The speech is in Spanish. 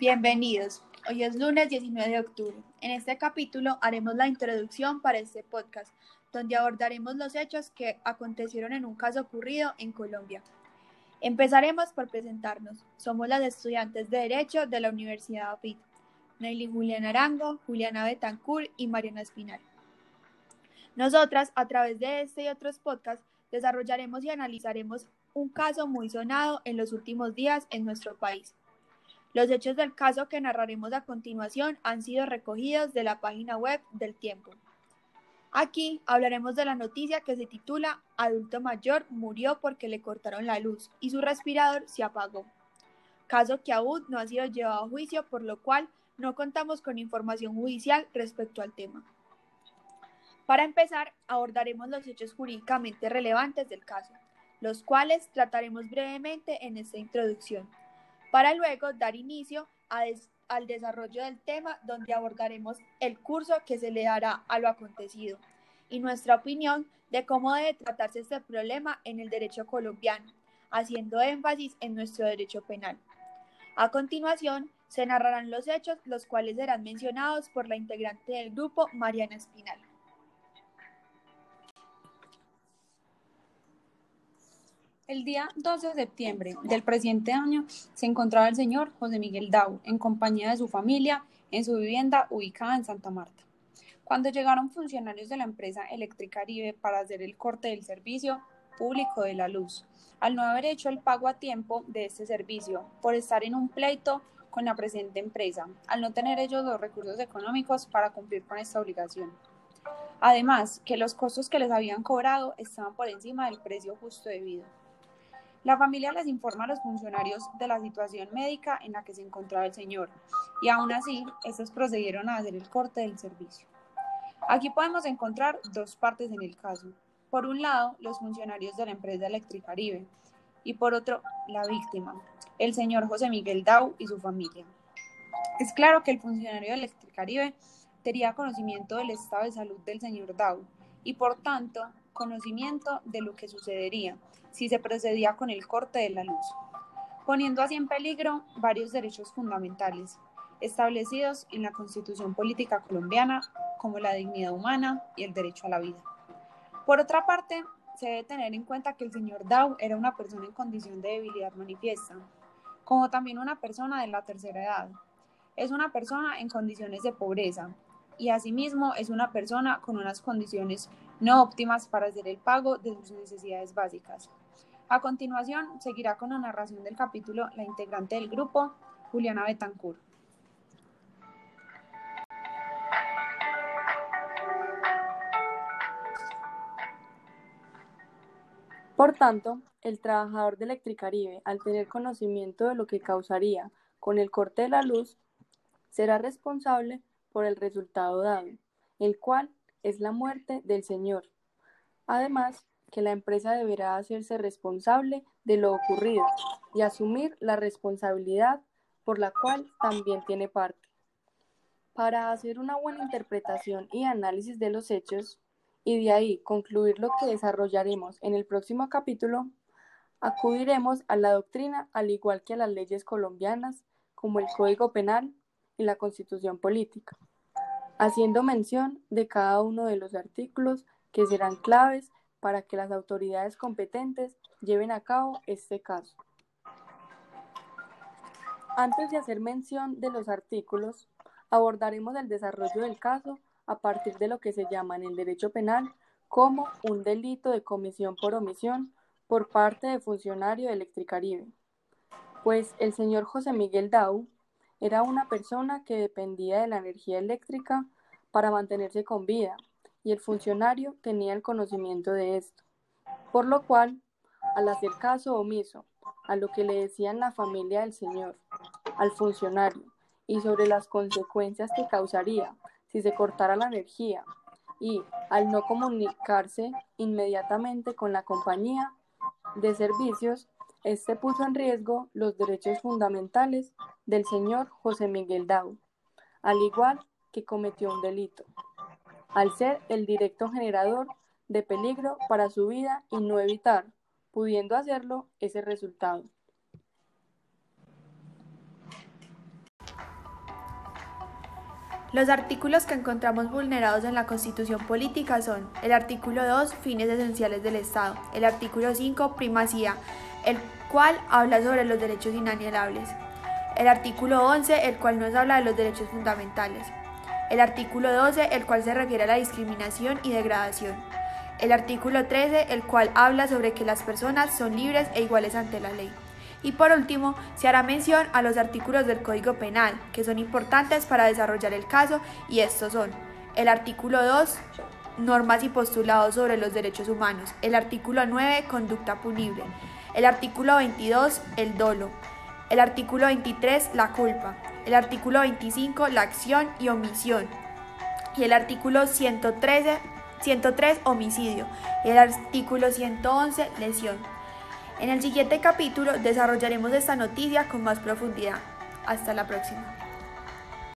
Bienvenidos. Hoy es lunes 19 de octubre. En este capítulo haremos la introducción para este podcast, donde abordaremos los hechos que acontecieron en un caso ocurrido en Colombia. Empezaremos por presentarnos. Somos las estudiantes de Derecho de la Universidad APIT. Nailin Juliana Arango, Juliana Betancourt y Mariana Espinal. Nosotras, a través de este y otros podcasts, desarrollaremos y analizaremos un caso muy sonado en los últimos días en nuestro país. Los hechos del caso que narraremos a continuación han sido recogidos de la página web del Tiempo. Aquí hablaremos de la noticia que se titula Adulto mayor murió porque le cortaron la luz y su respirador se apagó. Caso que aún no ha sido llevado a juicio, por lo cual no contamos con información judicial respecto al tema. Para empezar, abordaremos los hechos jurídicamente relevantes del caso, los cuales trataremos brevemente en esta introducción, para luego dar inicio al desarrollo del tema donde abordaremos el curso que se le dará a lo acontecido y nuestra opinión de cómo debe tratarse este problema en el derecho colombiano, haciendo énfasis en nuestro derecho penal. A continuación, se narrarán los hechos, los cuales serán mencionados por la integrante del grupo, Mariana Espinal. El día 12 de septiembre del presente año se encontraba el señor José Miguel Dau en compañía de su familia en su vivienda ubicada en Santa Marta. Cuando llegaron funcionarios de la empresa Electricaribe para hacer el corte del servicio público de la luz, al no haber hecho el pago a tiempo de este servicio por estar en un pleito con la presente empresa, al no tener ellos los recursos económicos para cumplir con esta obligación. Además, que los costos que les habían cobrado estaban por encima del precio justo debido. La familia les informa a los funcionarios de la situación médica en la que se encontraba el señor, y aún así, estos procedieron a hacer el corte del servicio. Aquí podemos encontrar dos partes en el caso. Por un lado, los funcionarios de la empresa Electricaribe y por otro, la víctima, el señor José Miguel Dau y su familia. Es claro que el funcionario de Electricaribe tenía conocimiento del estado de salud del señor Dau y por tanto conocimiento de lo que sucedería si se procedía con el corte de la luz, poniendo así en peligro varios derechos fundamentales establecidos en la Constitución Política Colombiana como la dignidad humana y el derecho a la vida. Por otra parte, se debe tener en cuenta que el señor Dow era una persona en condición de debilidad manifiesta, como también una persona de la tercera edad. Es una persona en condiciones de pobreza y asimismo es una persona con unas condiciones no óptimas para hacer el pago de sus necesidades básicas. A continuación, seguirá con la narración del capítulo la integrante del grupo, Juliana Betancourt. Por tanto, el trabajador de Electricaribe, al tener conocimiento de lo que causaría con el corte de la luz, será responsable por el resultado dado, el cual es la muerte del señor. Además, que la empresa deberá hacerse responsable de lo ocurrido y asumir la responsabilidad por la cual también tiene parte. Para hacer una buena interpretación y análisis de los hechos, y de ahí concluir lo que desarrollaremos en el próximo capítulo, acudiremos a la doctrina al igual que a las leyes colombianas como el Código Penal y la Constitución Política, haciendo mención de cada uno de los artículos que serán claves para que las autoridades competentes lleven a cabo este caso. Antes de hacer mención de los artículos, abordaremos el desarrollo del caso a partir de lo que se llama en el derecho penal como un delito de comisión por omisión por parte de funcionario de Electricaribe. Pues el señor José Miguel Dau era una persona que dependía de la energía eléctrica para mantenerse con vida y el funcionario tenía el conocimiento de esto, por lo cual, al hacer caso omiso a lo que le decían la familia del señor, al funcionario, y sobre las consecuencias que causaría si se cortara la energía y al no comunicarse inmediatamente con la compañía de servicios, este puso en riesgo los derechos fundamentales del señor José Miguel Dau, al igual que cometió un delito, al ser el directo generador de peligro para su vida y no evitar, pudiendo hacerlo, ese resultado. Los artículos que encontramos vulnerados en la Constitución Política son el artículo 2, fines esenciales del Estado, el artículo 5, primacía, el cual habla sobre los derechos inalienables, el artículo 11, el cual nos habla de los derechos fundamentales, el artículo 12, el cual se refiere a la discriminación y degradación, el artículo 13, el cual habla sobre que las personas son libres e iguales ante la ley. Y por último, se hará mención a los artículos del Código Penal, que son importantes para desarrollar el caso, y estos son el artículo 2, normas y postulados sobre los derechos humanos, el artículo 9, conducta punible, el artículo 22, el dolo, el artículo 23, la culpa, el artículo 25, la acción y omisión, y el artículo 113, 103, homicidio, y el artículo 111, lesión. En el siguiente capítulo desarrollaremos esta noticia con más profundidad. Hasta la próxima.